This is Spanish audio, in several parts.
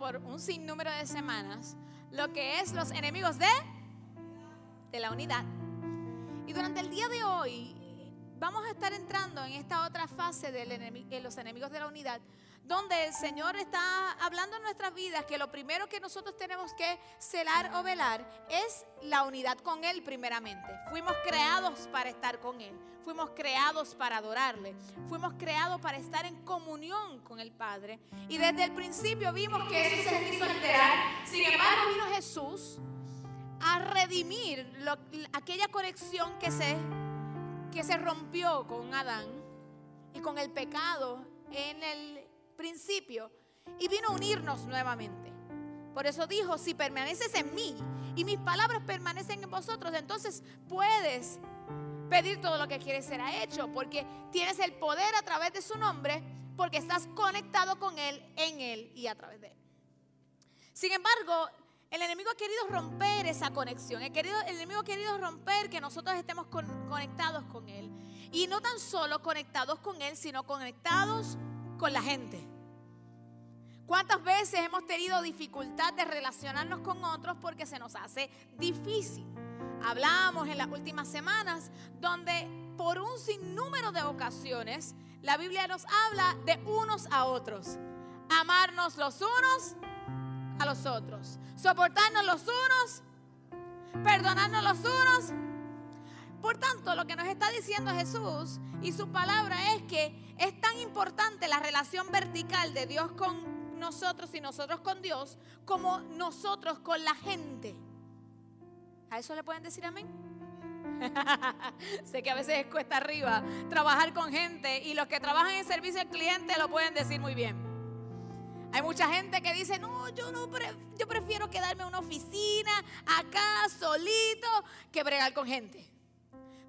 por un sinnúmero de semanas lo que es los enemigos de, de la unidad. Y durante el día de hoy vamos a estar entrando en esta otra fase de los enemigos de la unidad, donde el Señor está hablando en nuestras vidas que lo primero que nosotros tenemos que celar o velar es la unidad con Él primeramente. Fuimos creados para estar con Él, fuimos creados para adorarle, fuimos creados para estar en comunión con el Padre. Y desde el principio vimos que eso se quiso alterar. Sin embargo, vino Jesús a redimir aquella conexión que se, que se rompió con Adán y con el pecado en el principio y vino a unirnos nuevamente. Por eso dijo, si permaneces en mí y mis palabras permanecen en vosotros, entonces puedes pedir todo lo que quieres ser hecho, porque tienes el poder a través de su nombre, porque estás conectado con Él, en Él y a través de Él. Sin embargo, el enemigo ha querido romper esa conexión, el, querido, enemigo ha querido romper que nosotros estemos conectados con Él. Y no tan solo conectados con Él, sino conectados con la gente. ¿Cuántas veces hemos tenido dificultad de relacionarnos con otros porque se nos hace difícil? Hablamos en las últimas semanas donde por un sinnúmero de ocasiones la Biblia nos habla de unos a otros. Amarnos los unos a los otros. Soportarnos los unos. Perdonarnos los unos. Por tanto, lo que nos está diciendo Jesús y su palabra es que es tan importante la relación vertical de Dios con nosotros y nosotros con Dios como nosotros con la gente. ¿A eso le pueden decir amén? sé que a veces cuesta arriba trabajar con gente y los que trabajan en servicio al cliente lo pueden decir muy bien. Hay mucha gente que dice, no, yo no, yo prefiero quedarme en una oficina acá solito que bregar con gente.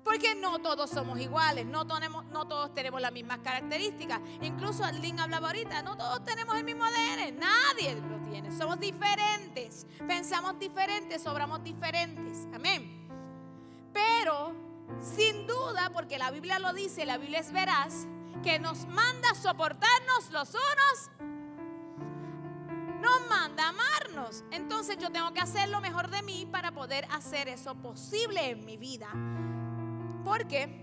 Porque no todos somos iguales, no, tenemos, no todos tenemos las mismas características. Incluso Aline hablaba ahorita, no todos tenemos el mismo ADN, nadie lo tiene. Somos diferentes, pensamos diferentes, sobramos diferentes. Amén. Pero, sin duda, porque la Biblia lo dice, la Biblia es veraz, que nos manda soportarnos los unos nos manda amarnos. Entonces yo tengo que hacer lo mejor de mí para poder hacer eso posible en mi vida. Porque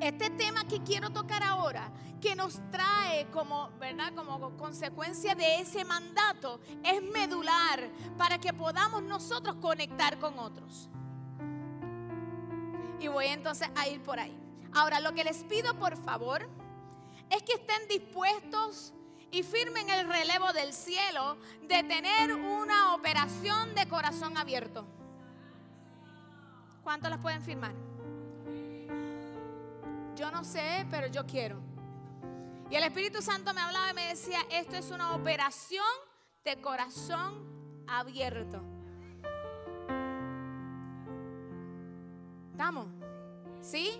este tema que quiero tocar ahora, que nos trae como, ¿verdad? Como consecuencia de ese mandato, es medular para que podamos nosotros conectar con otros. Y voy entonces a ir por ahí. Ahora, lo que les pido por favor es que estén dispuestos y firmen el relevo del cielo de tener una operación de corazón abierto. ¿Cuántos las pueden firmar? Yo no sé, pero yo quiero. Y el Espíritu Santo me hablaba y me decía, esto es una operación de corazón abierto. ¿Estamos? ¿Sí?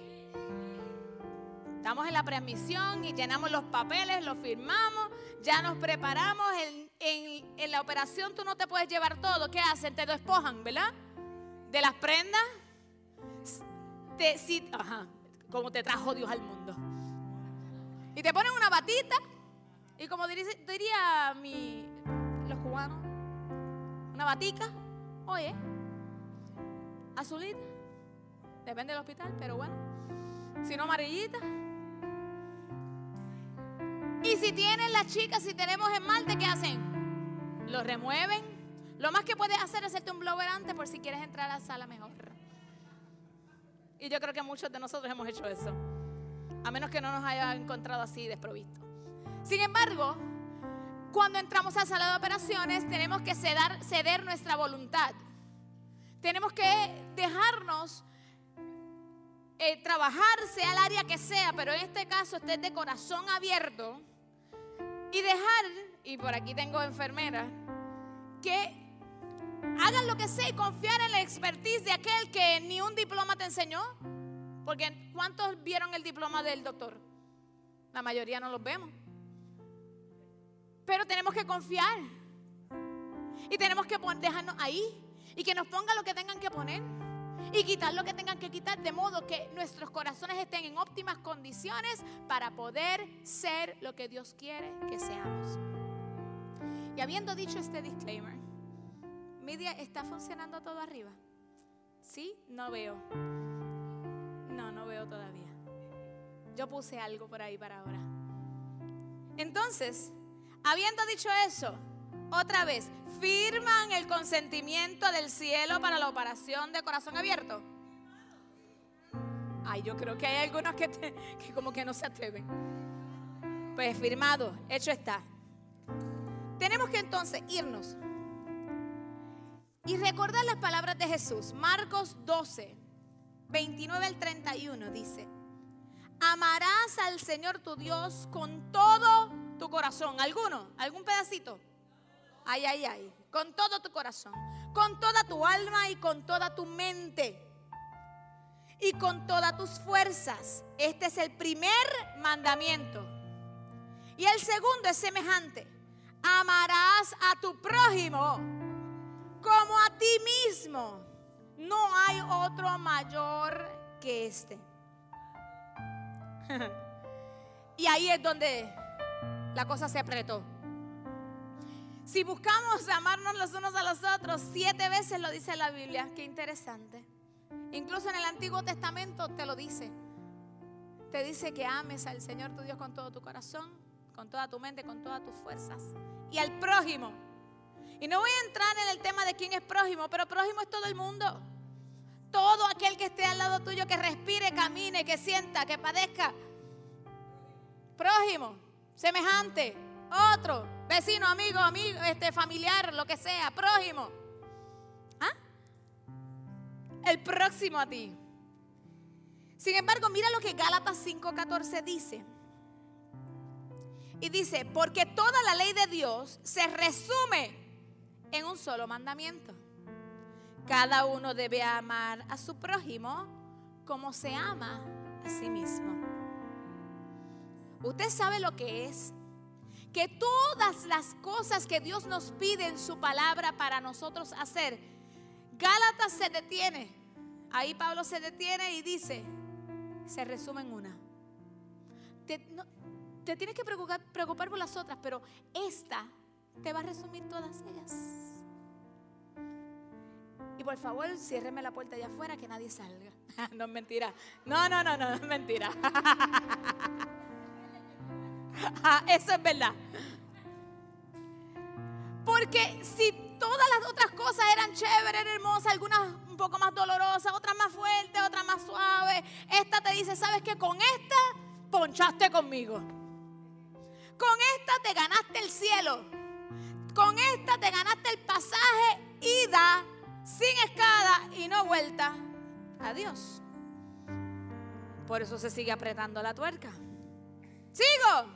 Estamos en la preadmisión y llenamos los papeles, los firmamos, ya nos preparamos. En, en, la operación tú no te puedes llevar todo. ¿Qué hacen? Te despojan, ¿verdad? De las prendas. Te, si, ajá, como te trajo Dios al mundo. Y te ponen una batita y como diría, mi, los cubanos, una batica, oye, azulita, depende del hospital, pero bueno, si no amarillita. Y si tienen las chicas, si tenemos esmalte, ¿qué hacen? Lo remueven. Lo más que puedes hacer es hacerte un blower antes por si quieres entrar a la sala mejor. Y yo creo que muchos de nosotros hemos hecho eso. A menos que no nos haya encontrado así desprovisto. Sin embargo, cuando entramos a sala de operaciones, tenemos que ceder, nuestra voluntad. Tenemos que dejarnos eh, trabajar, sea el área que sea, pero en este caso esté de corazón abierto y dejar, y por aquí tengo enfermera, que Hagan lo que sea y confiar en la expertise de aquel que ni un diploma te enseñó. Porque ¿cuántos vieron el diploma del doctor? La mayoría no los vemos. Pero tenemos que confiar. Y tenemos que dejarnos ahí. Y que nos pongan lo que tengan que poner. Y quitar lo que tengan que quitar. De modo que nuestros corazones estén en óptimas condiciones para poder ser lo que Dios quiere que seamos. Y habiendo dicho este disclaimer, ¿media está funcionando todo arriba? ¿Sí? No veo. No, no veo todavía. Yo puse algo por ahí para ahora. Entonces, habiendo dicho eso, otra vez, ¿firman el consentimiento del cielo para la operación de corazón abierto? Ay, yo creo que hay algunos que, que como que no se atreven. Pues firmado, hecho está. Tenemos que entonces irnos y recordar las palabras de Jesús. Marcos 12, 29 al 31 dice, amarás al Señor tu Dios con todo tu corazón. ¿Alguno? ¿Algún pedacito? Ay, ay, ay. Con todo tu corazón, con toda tu alma y con toda tu mente y con todas tus fuerzas. Este es el primer mandamiento. Y el segundo es semejante. Amarás a tu prójimo como a ti mismo. No hay otro mayor que este. y ahí es donde la cosa se apretó. Si buscamos amarnos los unos a los otros, siete veces lo dice la Biblia. Qué interesante. Incluso en el Antiguo Testamento te lo dice. Te dice que ames al Señor tu Dios con todo tu corazón, con toda tu mente, con todas tus fuerzas. Y al prójimo. Y no voy a entrar en el tema de quién es prójimo, pero prójimo es todo el mundo. Todo aquel que esté al lado tuyo, que respire, camine, que sienta, que padezca. Prójimo, semejante, otro, vecino, amigo, amigo, este familiar, lo que sea, prójimo. ¿Ah? El próximo a ti. Sin embargo, mira lo que Gálatas 5:14 dice. Y dice, porque toda la ley de Dios se resume en un solo mandamiento. Cada uno debe amar a su prójimo como se ama a sí mismo. Usted sabe lo que es que todas las cosas que Dios nos pide en su palabra para nosotros hacer, Gálatas se detiene. Ahí Pablo se detiene y dice, se resume en una. Te, tienes que preocupar, preocupar por las otras, pero esta te va a resumir todas ellas. Y por favor, ciérreme la puerta allá afuera que nadie salga. no es mentira. No, no, no, no, no es mentira. Eso es verdad. Porque si todas las otras cosas eran chéveres, eran hermosas, algunas un poco más dolorosas, otras más fuertes, otras más suaves, esta te dice, ¿sabes qué? Con esta ponchaste conmigo. Con esta te ganaste el cielo. Con esta te ganaste el pasaje ida sin escala y no vuelta. Adiós. Por eso se sigue apretando la tuerca. ¿Sigo?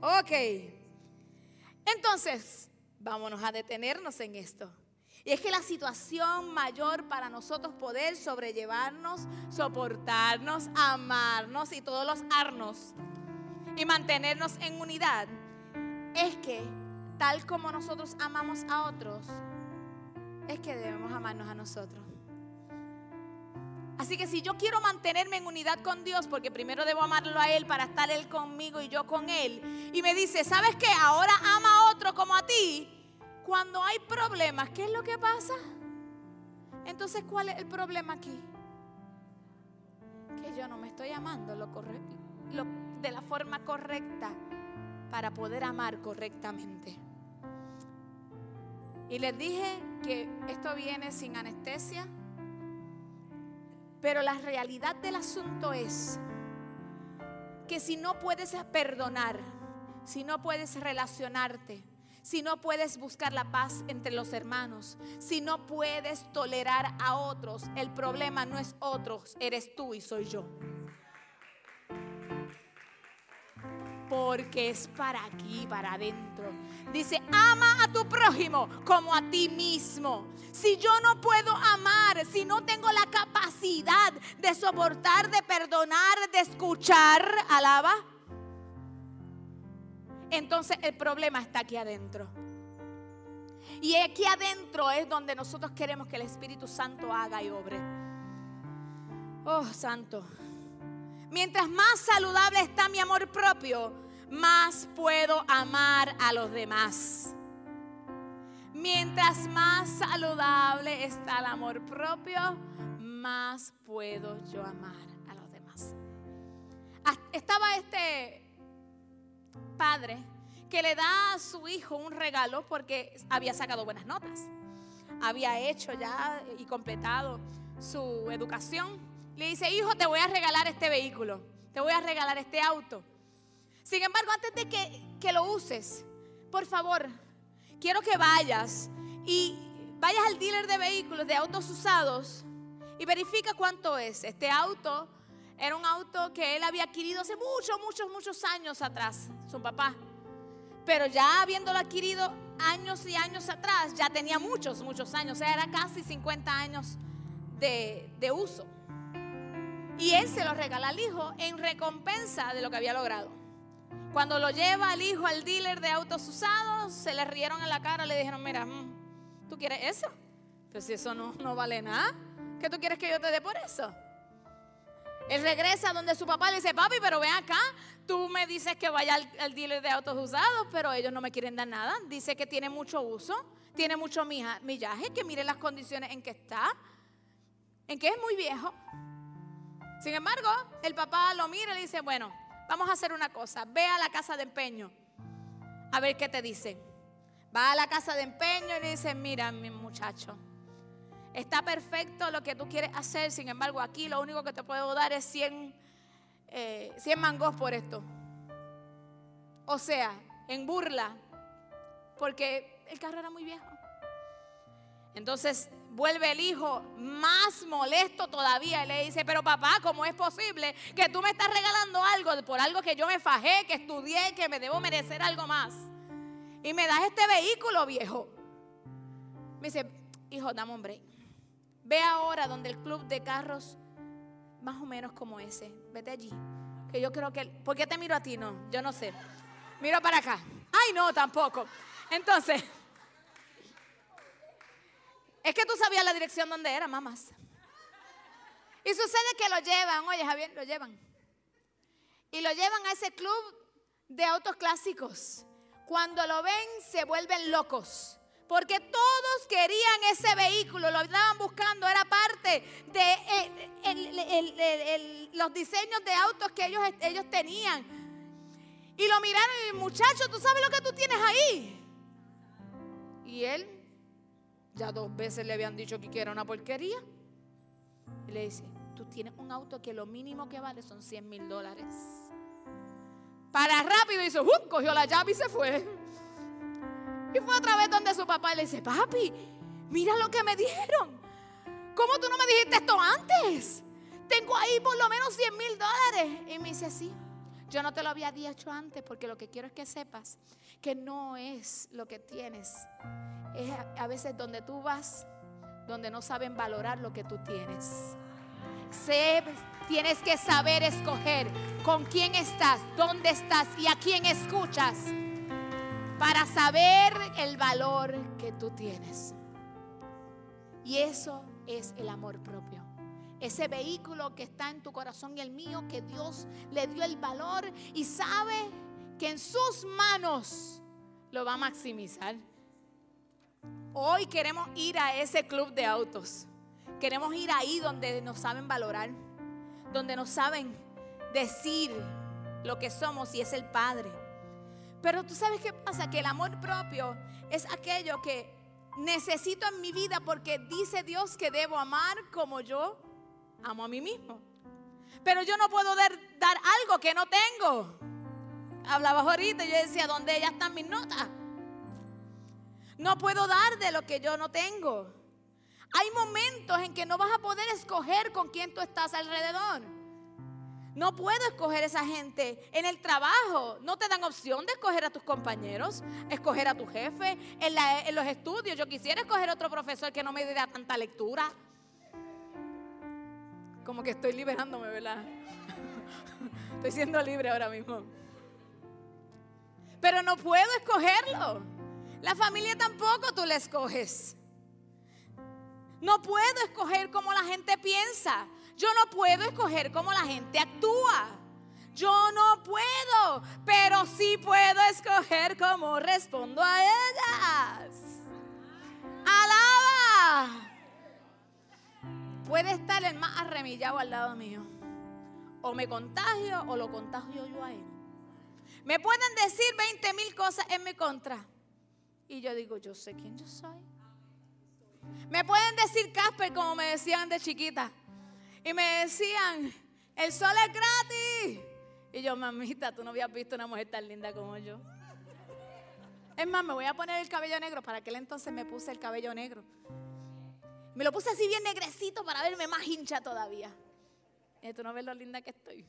Ok. Entonces, vámonos a detenernos en esto. Y es que la situación mayor para nosotros poder sobrellevarnos, soportarnos, amarnos y todos los arnos y mantenernos en unidad es que tal como nosotros amamos a otros, es que debemos amarnos a nosotros. Así que si yo quiero mantenerme en unidad con Dios, porque primero debo amarlo a Él para estar Él conmigo y yo con Él, y me dice, ¿sabes qué? Ahora ama a otro como a ti. Cuando hay problemas, ¿qué es lo que pasa? Entonces, ¿cuál es el problema aquí? Que yo no me estoy amando lo de la forma correcta para poder amar correctamente. Y les dije que esto viene sin anestesia, pero la realidad del asunto es que si no puedes perdonar, si no puedes relacionarte, si no puedes buscar la paz entre los hermanos, si no puedes tolerar a otros, el problema no es otros, eres tú y soy yo. Porque es para aquí, para adentro. Dice, ama a tu prójimo como a ti mismo. Si yo no puedo amar, si no tengo la capacidad de soportar, de perdonar, de escuchar, alaba, entonces el problema está aquí adentro. Y aquí adentro es donde nosotros queremos que el Espíritu Santo haga y obre. Oh, Santo. Mientras más saludable está mi amor propio, más puedo amar a los demás. Mientras más saludable está el amor propio, más puedo yo amar a los demás. Estaba este padre que le da a su hijo un regalo porque había sacado buenas notas. Había hecho ya y completado su educación. Le dice, hijo, te voy a regalar este vehículo, te voy a regalar este auto. Sin embargo, antes de que, que lo uses, por favor, quiero que vayas y vayas al dealer de vehículos, de autos usados, y verifica cuánto es. Este auto era un auto que él había adquirido hace muchos, muchos, muchos años atrás, su papá. Pero ya habiéndolo adquirido años y años atrás, ya tenía muchos, muchos años, o sea, era casi 50 años de, de uso. Y él se lo regala al hijo en recompensa de lo que había logrado. Cuando lo lleva al hijo al dealer de autos usados, se le rieron en la cara, le dijeron, mira, mm, ¿tú quieres eso? Pues si eso no, no vale nada, ¿qué tú quieres que yo te dé por eso? Él regresa donde su papá le dice, papi, pero ven acá, tú me dices que vaya al, dealer de autos usados, pero ellos no me quieren dar nada. Dice que tiene mucho uso, tiene mucho millaje, que mire las condiciones en que está, en que es muy viejo. Sin embargo, el papá lo mira y le dice, bueno, vamos a hacer una cosa, ve a la casa de empeño, a ver qué te dice. Va a la casa de empeño y le dice, mira mi muchacho, está perfecto lo que tú quieres hacer, sin embargo aquí lo único que te puedo dar es 100, eh, mangos por esto. O sea, en burla, porque el carro era muy viejo. Entonces vuelve el hijo más molesto todavía y le dice, pero papá, ¿cómo es posible que tú me estás regalando algo por algo que yo me fajé, que estudié, que me debo merecer algo más? Y me das este vehículo viejo. Me dice, hijo, dame un break. Ve ahora donde el club de carros, más o menos como ese, vete allí. Que yo creo que, ¿por qué te miro a ti? No, yo no sé. Miro para acá. Ay, no, tampoco. Entonces... Es que tú sabías la dirección donde era, mamás. Y sucede que lo llevan, oye Javier, lo llevan. Y lo llevan a ese club de autos clásicos. Cuando lo ven, se vuelven locos. Porque todos querían ese vehículo, lo estaban buscando, era parte de eh, los diseños de autos que ellos, ellos tenían. Y lo miraron y muchacho, ¿tú sabes lo que tú tienes ahí? Y él ya dos veces le habían dicho que era una porquería. Y le dice, tú tienes un auto que lo mínimo que vale son 100 mil dólares. Para rápido y dice, ¡Uh! cogió la llave y se fue. Y fue otra vez donde su papá le dice, papi, mira lo que me dijeron. ¿Cómo tú no me dijiste esto antes? Tengo ahí por lo menos 100 mil dólares. Y me dice, sí, yo no te lo había dicho antes porque lo que quiero es que sepas que no es lo que tienes, es a veces donde tú vas, donde no saben valorar lo que tú tienes. tienes que saber escoger con quién estás, dónde estás y a quién escuchas para saber el valor que tú tienes. Y eso es el amor propio. Ese vehículo que está en tu corazón y el mío, que Dios le dio el valor y sabe que en sus manos lo va a maximizar. Hoy queremos ir a ese club de autos. Queremos ir ahí donde nos saben valorar, donde nos saben decir lo que somos y es el Padre. Pero tú sabes qué pasa, que el amor propio es aquello que necesito en mi vida porque dice Dios que debo amar como yo amo a mí mismo. Pero yo no puedo dar, dar algo que no tengo. Hablabas ahorita yo decía, ¿dónde ya están mis notas? No puedo dar de lo que yo no tengo. Hay momentos en que no vas a poder escoger con quién tú estás alrededor. No puedo escoger esa gente en el trabajo. No te dan opción de escoger a tus compañeros, escoger a tu jefe. En, en los estudios, yo quisiera escoger otro profesor que no me diera tanta lectura. Como que estoy liberándome, ¿verdad? Estoy siendo libre ahora mismo. Pero no puedo escogerlo. La familia tampoco tú la escoges. No puedo escoger cómo la gente piensa. Yo no puedo escoger cómo la gente actúa. Yo no puedo, pero sí puedo escoger cómo respondo a ellas. Alaba. Puede estar el más arremillado al lado mío. O me contagio o lo contagio yo a él. Me pueden decir 20 mil cosas en mi contra. Y yo digo, yo sé quién yo soy. Me pueden decir Casper como me decían de chiquita. Y me decían, el sol es gratis. Y yo, mamita, tú no habías visto una mujer tan linda como yo. Es más, me voy a poner el cabello negro. Para aquel entonces me puse el cabello negro. Me lo puse así bien negrecito para verme más hincha todavía. Y tú no ves lo linda que estoy.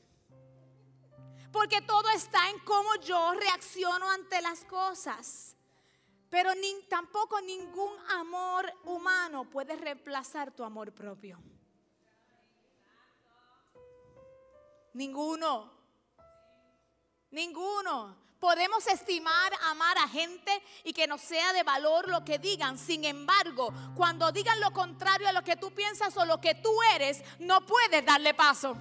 Porque todo está en cómo yo reacciono ante las cosas. Pero ni, tampoco ningún amor humano puede reemplazar tu amor propio. Ninguno. Ninguno. Podemos estimar, amar a gente y que no sea de valor lo que digan. Sin embargo, cuando digan lo contrario a lo que tú piensas o lo que tú eres, no puedes darle paso.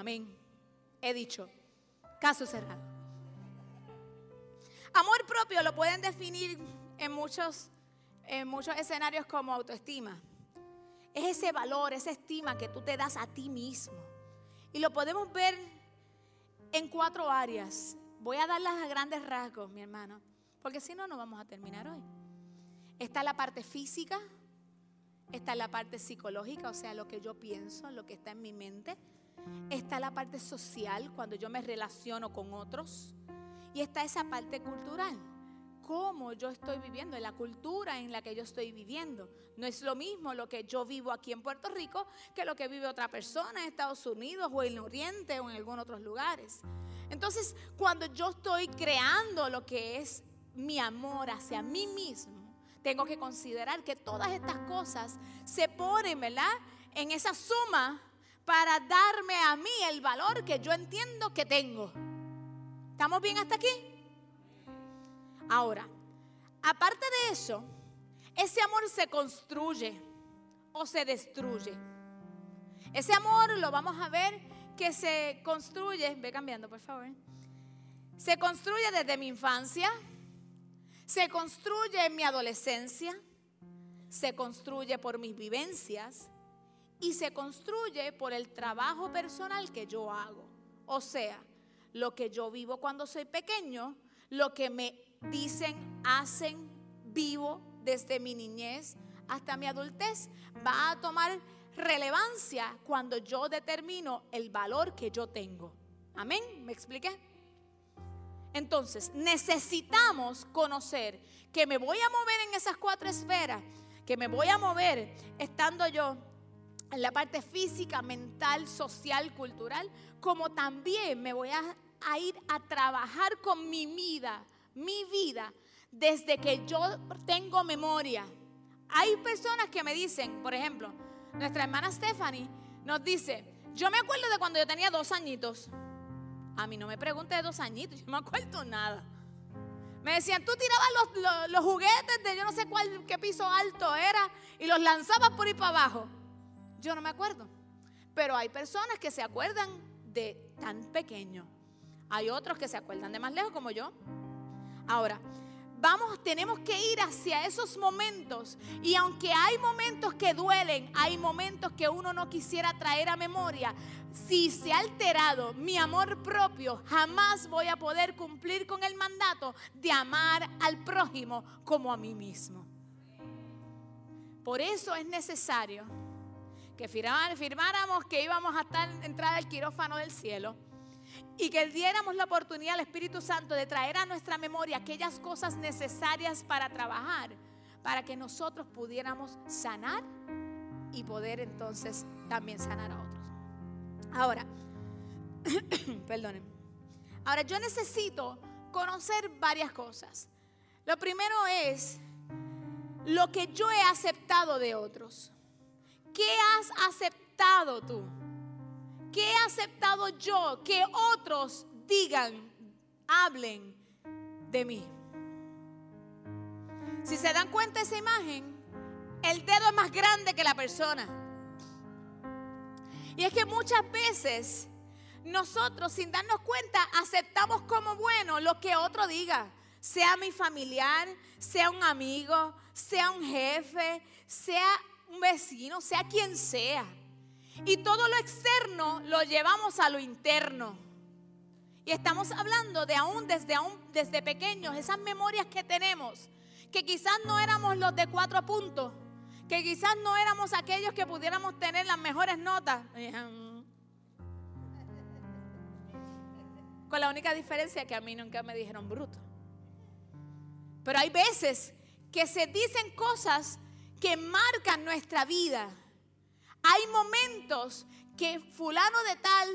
Amén. He dicho. Caso cerrado. Amor propio lo pueden definir en muchos, en muchos escenarios como autoestima. Es ese valor, esa estima que tú te das a ti mismo. Y lo podemos ver en cuatro áreas. Voy a darlas a grandes rasgos, mi hermano, porque si no, no vamos a terminar hoy. Está la parte física, está la parte psicológica, o sea, lo que yo pienso, lo que está en mi mente. Está la parte social, cuando yo me relaciono con otros. Y está esa parte cultural cómo yo estoy viviendo, en la cultura en la que yo estoy viviendo. No es lo mismo lo que yo vivo aquí en Puerto Rico que lo que vive otra persona en Estados Unidos o en Oriente o en algunos otros lugares. Entonces, cuando yo estoy creando lo que es mi amor hacia mí mismo, tengo que considerar que todas estas cosas se ponen, ¿verdad? En esa suma para darme a mí el valor que yo entiendo que tengo. ¿Estamos bien hasta aquí? Ahora, aparte de eso, ese amor se construye o se destruye. Ese amor lo vamos a ver que se construye, ve cambiando por favor, se construye desde mi infancia, se construye en mi adolescencia, se construye por mis vivencias y se construye por el trabajo personal que yo hago. O sea, lo que yo vivo cuando soy pequeño, lo que me dicen, hacen, vivo desde mi niñez hasta mi adultez, va a tomar relevancia cuando yo determino el valor que yo tengo. Amén, ¿me expliqué? Entonces, necesitamos conocer que me voy a mover en esas cuatro esferas, que me voy a mover estando yo en la parte física, mental, social, cultural, como también me voy a, ir a trabajar con mi vida mi vida desde que yo tengo memoria. Hay personas que me dicen, por ejemplo, nuestra hermana Stephanie nos dice, yo me acuerdo de cuando yo tenía dos añitos. A mí no me pregunte de dos añitos, yo no me acuerdo nada. Me decían, tú tirabas los, juguetes de yo no sé cuál, qué piso alto era y los lanzabas por ahí para abajo. Yo no me acuerdo. Pero hay personas que se acuerdan de tan pequeño. Hay otros que se acuerdan de más lejos como yo. Ahora, vamos, tenemos que ir hacia esos momentos. Y aunque hay momentos que duelen, hay momentos que uno no quisiera traer a memoria. Si se ha alterado mi amor propio, jamás voy a poder cumplir con el mandato de amar al prójimo como a mí mismo. Por eso es necesario que firmáramos que íbamos a estar entrar al quirófano del cielo y que diéramos la oportunidad al Espíritu Santo de traer a nuestra memoria aquellas cosas necesarias para trabajar, para que nosotros pudiéramos sanar y poder entonces también sanar a otros. Ahora, perdonen. Ahora yo necesito conocer varias cosas. Lo primero es lo que yo he aceptado de otros. ¿Qué has aceptado tú? ¿Qué he aceptado yo que otros digan, hablen de mí? Si se dan cuenta de esa imagen, el dedo es más grande que la persona. Y es que muchas veces nosotros sin darnos cuenta aceptamos como bueno lo que otro diga, sea mi familiar, sea un amigo, sea un jefe, sea un vecino, sea quien sea. Y todo lo externo lo llevamos a lo interno. Y estamos hablando de aún desde, aún desde pequeños, esas memorias que tenemos, que quizás no éramos los de cuatro puntos, que quizás no éramos aquellos que pudiéramos tener las mejores notas. Con la única diferencia que a mí nunca me dijeron bruto. Pero hay veces que se dicen cosas que marcan nuestra vida. Hay momentos que fulano de tal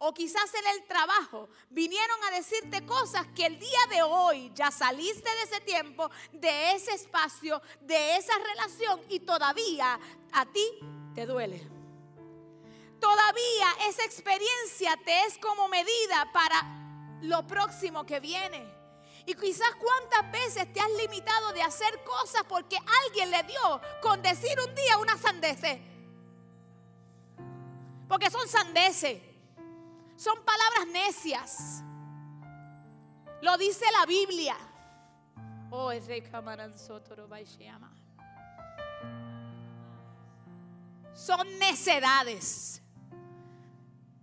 o quizás en el trabajo vinieron a decirte cosas que el día de hoy ya saliste de ese tiempo, de ese espacio, de esa relación y todavía a ti te duele. Todavía esa experiencia te es como medida para lo próximo que viene. Y quizás cuántas veces te has limitado de hacer cosas porque alguien le dio con decir un día una sandece. Porque son sandeces. Son palabras necias. Lo dice la Biblia. Oh, es Son necedades.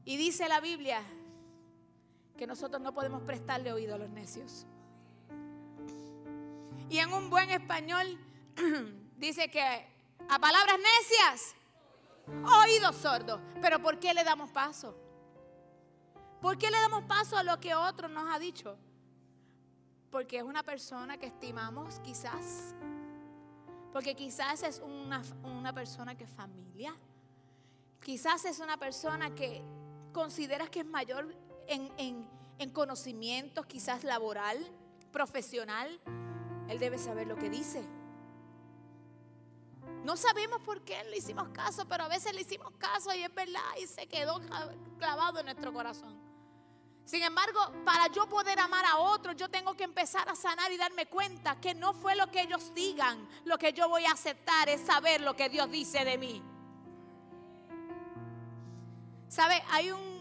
Y dice la Biblia que nosotros no podemos prestarle oído a los necios. Y en un buen español dice que a palabras necias, oídos sordos. Pero ¿por qué le damos paso? ¿Por qué le damos paso a lo que otro nos ha dicho? Porque es una persona que estimamos quizás. Porque quizás es una, una persona que es familia. Quizás es una persona que consideras que es mayor en, en, en conocimientos, quizás laboral, profesional. Él debe saber lo que dice. No sabemos por qué le hicimos caso, pero a veces le hicimos caso y es verdad y se quedó clavado en nuestro corazón. Sin embargo, para yo poder amar a otros, yo tengo que empezar a sanar y darme cuenta que no fue lo que ellos digan, lo que yo voy a aceptar es saber lo que Dios dice de mí. ¿Sabe? Hay un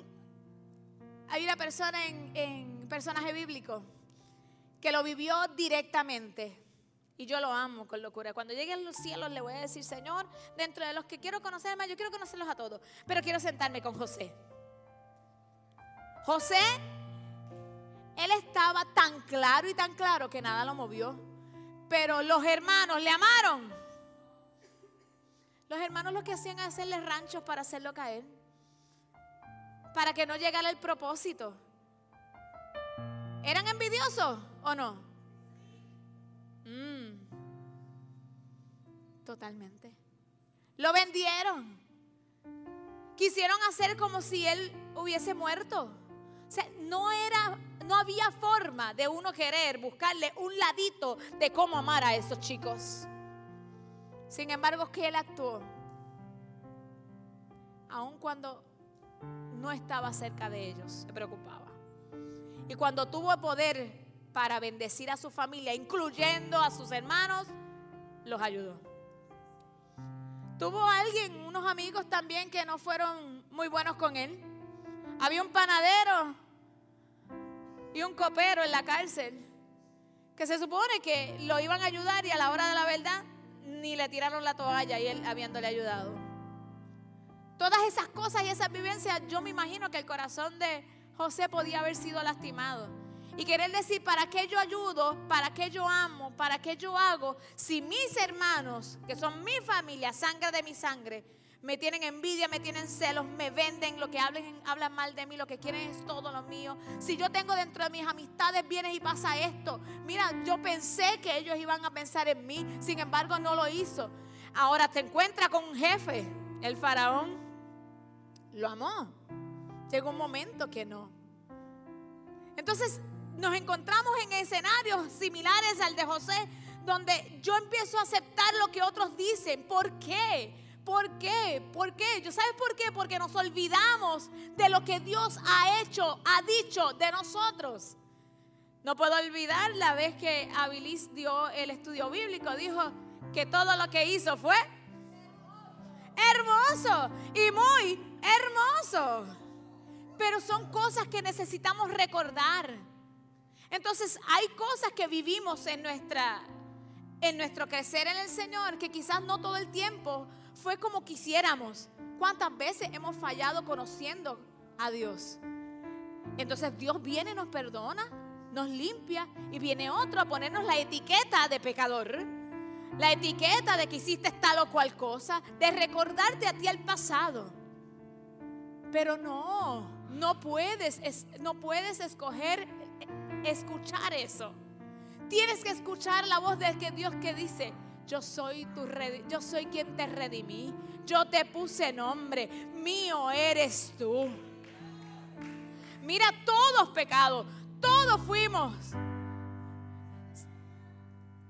hay una persona en, en personaje bíblico que lo vivió directamente. Y yo lo amo con locura. Cuando llegue a los cielos le voy a decir, Señor, dentro de los que quiero conocer más, yo quiero conocerlos a todos. Pero quiero sentarme con José. José, él estaba tan claro y tan claro que nada lo movió. Pero los hermanos le amaron. Los hermanos lo que hacían era hacerle ranchos para hacerlo caer. Para que no llegara el propósito. ¿Eran envidiosos o no? Mm. Totalmente. Lo vendieron. Quisieron hacer como si él hubiese muerto. O sea, no era, no había forma de uno querer buscarle un ladito de cómo amar a esos chicos. Sin embargo, que él actuó, aun cuando no estaba cerca de ellos, se preocupaba. Y cuando tuvo poder para bendecir a su familia, incluyendo a sus hermanos, los ayudó. Tuvo alguien, unos amigos también que no fueron muy buenos con él. Había un panadero y un copero en la cárcel que se supone que lo iban a ayudar y a la hora de la verdad ni le tiraron la toalla y él habiéndole ayudado. Todas esas cosas y esas vivencias, yo me imagino que el corazón de José podía haber sido lastimado. Y querer decir, ¿para qué yo ayudo? ¿Para qué yo amo? ¿Para qué yo hago? Si mis hermanos, que son mi familia, sangre de mi sangre, me tienen envidia, me tienen celos, me venden, lo que hablen, hablan mal de mí, lo que quieren es todo lo mío. Si yo tengo dentro de mis amistades, vienes y pasa esto. Mira, yo pensé que ellos iban a pensar en mí, sin embargo no lo hizo. Ahora te encuentras con un jefe, el faraón lo amó. Llegó un momento que no. Entonces nos encontramos en escenarios similares al de José, donde yo empiezo a aceptar lo que otros dicen. ¿Por qué? ¿Por qué? ¿Por qué? ¿Yo sabes por qué? Porque nos olvidamos de lo que Dios ha hecho, ha dicho de nosotros. No puedo olvidar la vez que Abilis dio el estudio bíblico, dijo que todo lo que hizo fue hermoso y muy Hermoso. Pero son cosas que necesitamos recordar. Entonces hay cosas que vivimos en nuestra en nuestro crecer en el Señor que quizás no todo el tiempo fue como quisiéramos. ¿Cuántas veces hemos fallado conociendo a Dios? Entonces Dios viene, nos perdona, nos limpia y viene otro a ponernos la etiqueta de pecador. La etiqueta de que hiciste tal o cual cosa, de recordarte a ti el pasado. Pero no, no puedes, no puedes escoger escuchar eso. Tienes que escuchar la voz de Dios que dice, yo soy tu yo soy quien te redimí. Yo te puse nombre, mío eres tú. Mira, todos pecados, todos fuimos.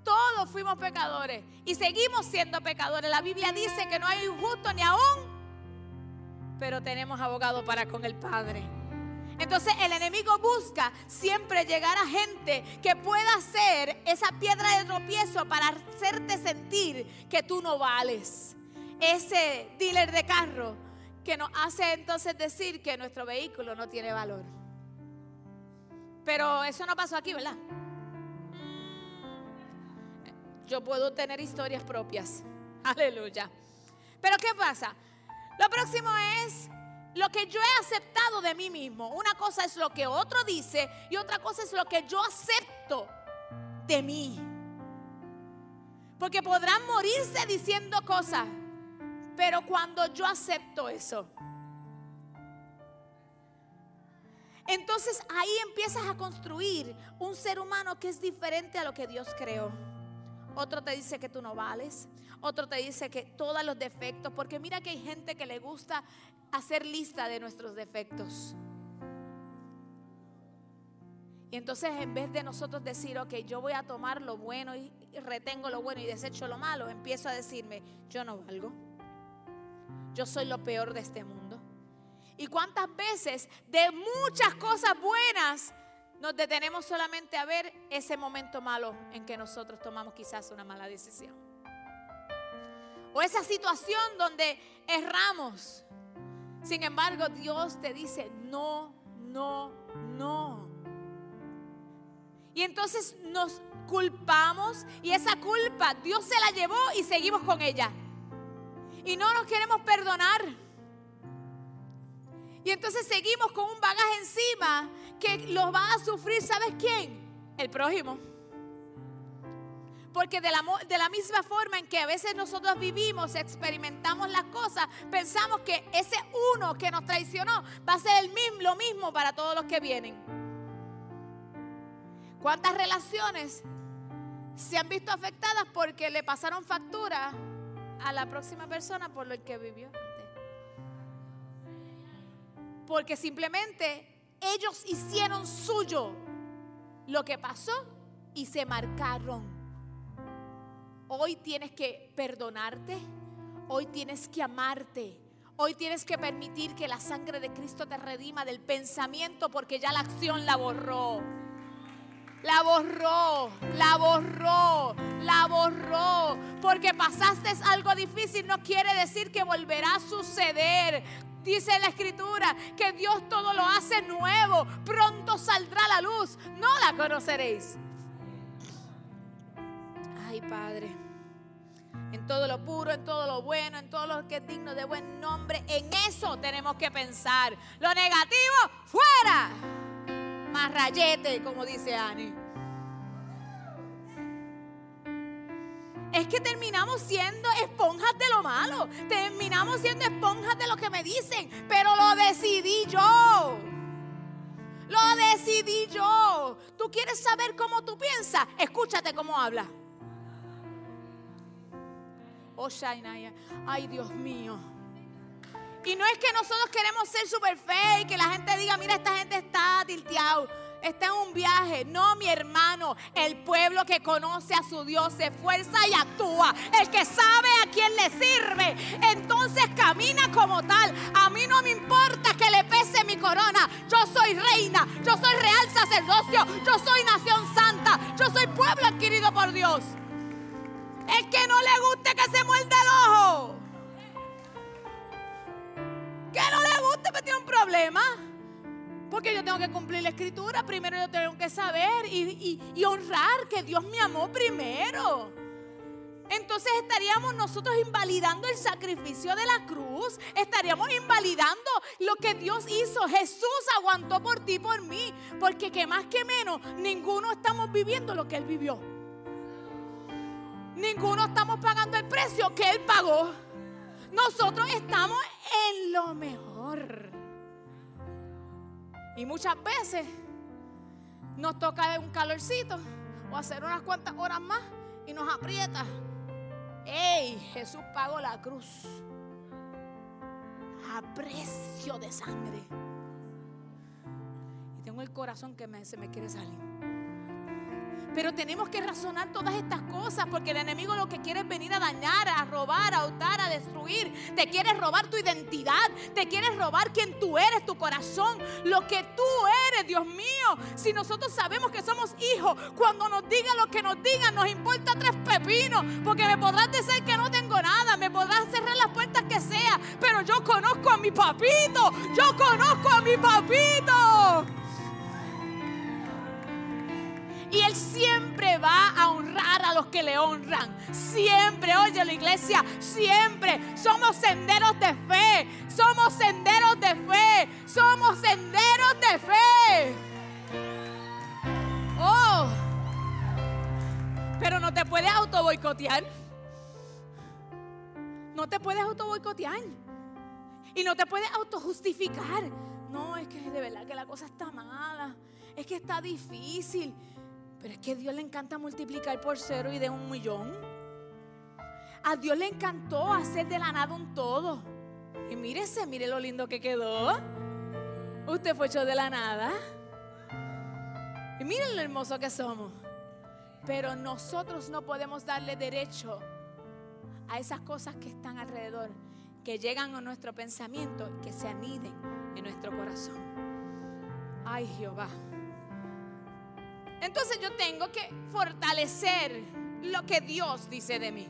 Todos fuimos pecadores y seguimos siendo pecadores. La Biblia dice que no hay injusto ni aún, pero tenemos abogado para con el Padre. Entonces el enemigo busca siempre llegar a gente que pueda ser esa piedra de tropiezo para hacerte sentir que tú no vales. Ese dealer de carro que nos hace entonces decir que nuestro vehículo no tiene valor. Pero eso no pasó aquí, ¿verdad? Yo puedo tener historias propias. Aleluya. Pero ¿qué pasa? Lo próximo es lo que yo he aceptado de mí mismo. Una cosa es lo que otro dice y otra cosa es lo que yo acepto de mí. Porque podrán morirse diciendo cosas, pero cuando yo acepto eso, entonces ahí empiezas a construir un ser humano que es diferente a lo que Dios creó. Otro te dice que tú no vales. Otro te dice que todos los defectos. Porque mira que hay gente que le gusta hacer lista de nuestros defectos. Y entonces en vez de nosotros decir, ok, yo voy a tomar lo bueno y retengo lo bueno y desecho lo malo, empiezo a decirme, yo no valgo. Yo soy lo peor de este mundo. Y cuántas veces de muchas cosas buenas nos detenemos solamente a ver ese momento malo en que nosotros tomamos quizás una mala decisión. O esa situación donde erramos. Sin embargo, Dios te dice, no, no, no. Y entonces nos culpamos y esa culpa Dios se la llevó y seguimos con ella. Y no nos queremos perdonar. Y entonces seguimos con un bagaje encima que lo va a sufrir, ¿sabes quién? El prójimo. Porque de la, de la, misma forma en que a veces nosotros vivimos, experimentamos las cosas, pensamos que ese uno que nos traicionó va a ser el mismo, lo mismo para todos los que vienen. ¿Cuántas relaciones se han visto afectadas porque le pasaron factura a la próxima persona por lo que vivió? Porque simplemente ellos hicieron suyo lo que pasó y se marcaron. Hoy tienes que perdonarte, hoy tienes que amarte, hoy tienes que permitir que la sangre de Cristo te redima del pensamiento porque ya la acción la borró. La borró, la borró, la borró. Porque pasaste algo difícil no quiere decir que volverá a suceder. Dice la escritura que Dios todo lo hace nuevo. Pronto saldrá la luz. No la conoceréis. Ay, Padre. En todo lo puro, en todo lo bueno, en todo lo que es digno de buen nombre. En eso tenemos que pensar. Lo negativo, fuera. Más rayete, como dice Ani. es que terminamos siendo esponjas de lo malo. Terminamos siendo esponjas de lo que me dicen. Pero lo decidí yo. Lo decidí yo. ¿Tú quieres saber cómo tú piensas? Escúchate cómo habla. Oh. Ay, Dios mío. Y no es que nosotros queremos ser super fe y que la gente diga, mira, esta gente está tilteado está en un viaje. No, mi hermano, el pueblo que conoce a su Dios se esfuerza y actúa. El que sabe a quién le sirve, entonces camina como tal. A mí no me importa que le pese mi corona. Yo soy reina, yo soy real sacerdocio, yo soy nación santa, yo soy pueblo adquirido por Dios. El que no le guste que se muerde el ojo. Que no le tiene un problema. Porque yo tengo que cumplir la escritura. Primero yo tengo que saber y, y honrar que Dios me amó primero. Entonces estaríamos nosotros invalidando el sacrificio de la cruz. Estaríamos invalidando lo que Dios hizo. Jesús aguantó por ti, por mí. Porque que más que menos, ninguno estamos viviendo lo que Él vivió. Ninguno estamos pagando el precio que Él pagó. Nosotros estamos en lo mejor. Y muchas veces nos toca un calorcito o hacer unas cuantas horas más y nos aprieta ¡Ey! Jesús pagó la cruz a precio de sangre. Y tengo el corazón que se me quiere salir. Pero tenemos que razonar todas estas cosas porque el enemigo lo que quiere es venir a dañar, a robar, a hurtar, a destruir. Te quiere robar tu identidad, te quiere robar quien tú eres, tu corazón, lo que tú eres, Dios mío. Si nosotros sabemos que somos hijos, cuando nos digan lo que nos digan, nos importa tres pepinos, porque me podrás decir que no tengo nada, me podrás cerrar las puertas que sea, pero yo conozco a mi papito, yo conozco a mi papito. Y Él siempre va a honrar a los que le honran. Siempre, oye la iglesia, siempre. Somos senderos de fe. Somos senderos de fe. Somos senderos de fe. Oh. Pero no te puedes auto boicotear. No te puedes auto boicotear. Y no te puedes auto justificar. No, es que de verdad que la cosa está mala. Es que está difícil. Pero es que a Dios le encanta multiplicar por cero y de un millón. A Dios le encantó hacer de la nada un todo. Y mírese, mire lo lindo que quedó. Usted fue hecho de la nada. Y miren lo hermoso que somos. Pero nosotros no podemos darle derecho a esas cosas que están alrededor, que llegan a nuestro pensamiento y que se aniden en nuestro corazón. Ay Jehová. Entonces yo tengo que fortalecer lo que Dios dice de mí.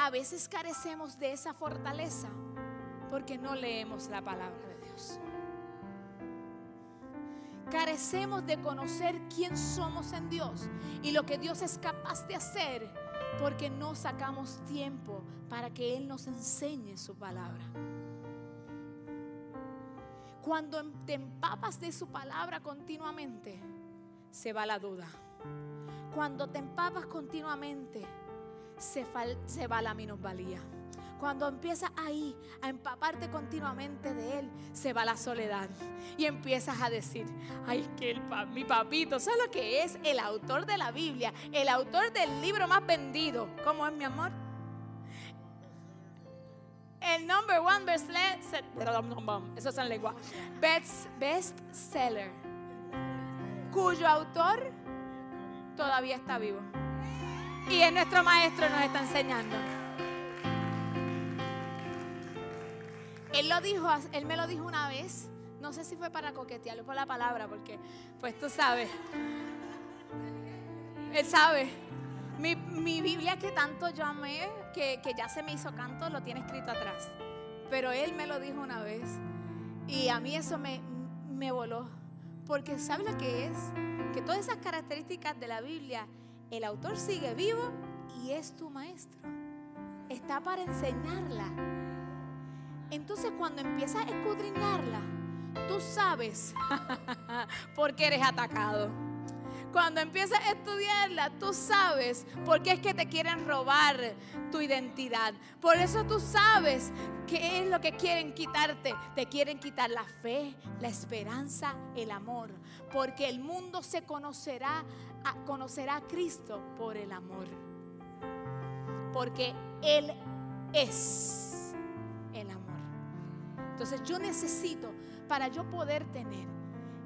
A veces carecemos de esa fortaleza porque no leemos la palabra de Dios. Carecemos de conocer quién somos en Dios y lo que Dios es capaz de hacer porque no sacamos tiempo para que Él nos enseñe su palabra. Cuando te empapas de su palabra continuamente, se va la duda. Cuando te empapas continuamente, se, se va la minusvalía. Cuando empiezas ahí a empaparte continuamente de Él, se va la soledad. Y empiezas a decir, ay, que el mi papito, ¿sabes lo que es? El autor de la Biblia, el autor del libro más vendido. ¿Cómo es mi amor? El number one best, eso es en lengua, best, best seller, cuyo autor todavía está vivo. Y es nuestro maestro, nos está enseñando. Él lo dijo, él me lo dijo una vez. No sé si fue para coquetearlo por la palabra, porque pues tú sabes. Él sabe. Mi, mi Biblia que tanto yo amé, que, ya se me hizo canto, lo tiene escrito atrás. Pero él me lo dijo una vez. Y a mí eso me, me voló. Porque ¿sabe lo que es? Que todas esas características de la Biblia, el autor sigue vivo y es tu maestro. Está para enseñarla. Entonces cuando empiezas a escudriñarla, tú sabes por qué eres atacado cuando empiezas a estudiarla, tú sabes por qué es que te quieren robar tu identidad. Por eso tú sabes qué es lo que quieren quitarte. Te quieren quitar la fe, la esperanza, el amor. Porque el mundo se conocerá, conocerá a Cristo por el amor. Porque Él es el amor. Entonces yo necesito, para yo poder tener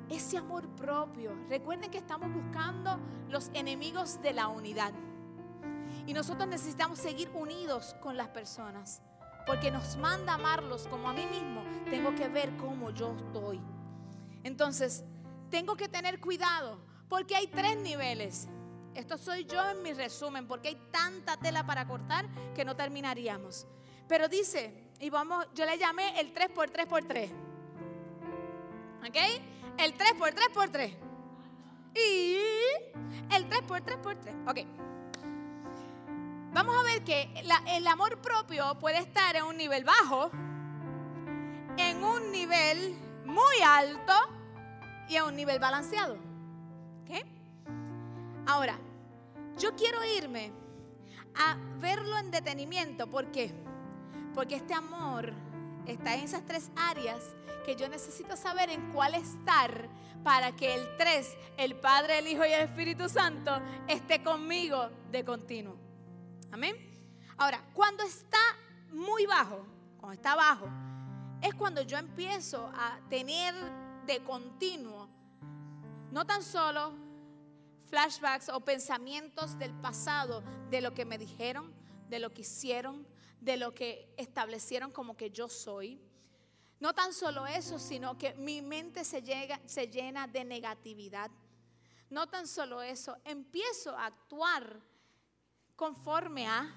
ese amor propio. Recuerden que estamos buscando los enemigos de la unidad. Y nosotros necesitamos seguir unidos con las personas. Porque nos manda amarlos como a mí mismo. Tengo que ver cómo yo estoy. Entonces, tengo que tener cuidado. Porque hay tres niveles. Esto soy yo en mi resumen. Porque hay tanta tela para cortar que no terminaríamos. Pero dice Y vamos, yo le llamé el 3 por 3 por 3. ¿Ok? El 3 por 3 por 3. Y el 3 por 3 por 3. Ok. Vamos a ver que el amor propio puede estar en un nivel bajo, en un nivel muy alto y en un nivel balanceado. ¿Ok? Ahora, yo quiero irme a verlo en detenimiento. ¿Por qué? Porque este amor está en esas tres áreas que yo necesito saber en cuál estar para que el tres, el Padre, el Hijo y el Espíritu Santo, esté conmigo de continuo. Amén. Ahora, cuando está muy bajo, cuando está bajo, es cuando yo empiezo a tener de continuo, no tan solo flashbacks o pensamientos del pasado, de lo que me dijeron, de lo que hicieron, de lo que establecieron como que yo soy. No tan solo eso, sino que mi mente se, llena de negatividad. No tan solo eso, empiezo a actuar conforme a,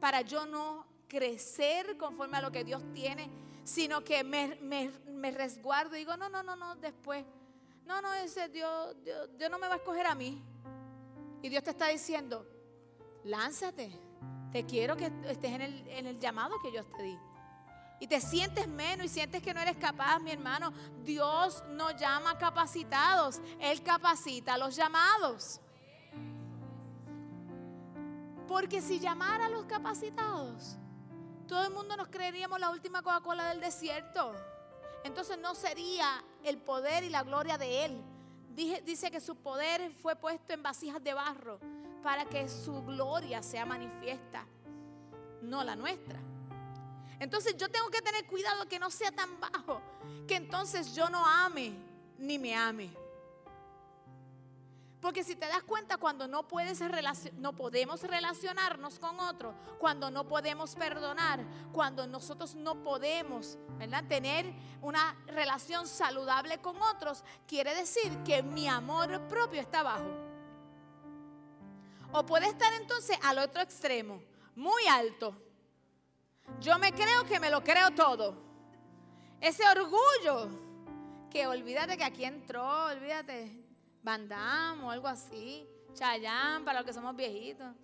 para yo no crecer conforme a lo que Dios tiene, sino que me, me, resguardo y digo, no, no, no, no, después. No, no, ese Dios, Dios, Dios no me va a escoger a mí. Y Dios te está diciendo, lánzate. Te quiero que estés en el, en el llamado que yo te di. Y te sientes menos y sientes que no eres capaz, mi hermano. Dios no llama capacitados, Él capacita a los llamados. Porque si llamara a los capacitados, todo el mundo nos creeríamos la última Coca-Cola del desierto. Entonces no sería el poder y la gloria de Él. Dice que su poder fue puesto en vasijas de barro para que su gloria sea manifiesta, no la nuestra. Entonces yo tengo que tener cuidado que no sea tan bajo, que entonces yo no ame ni me ame. Porque si te das cuenta, cuando no, puedes no podemos relacionarnos con otro, cuando no podemos perdonar, cuando nosotros no podemos tener una relación saludable con otros, quiere decir que mi amor propio está bajo. O puede estar entonces al otro extremo, muy alto. Yo me creo que me lo creo todo. Ese orgullo, que olvídate que aquí entró, olvídate, Bandam o algo así, Chayán para los que somos viejitos.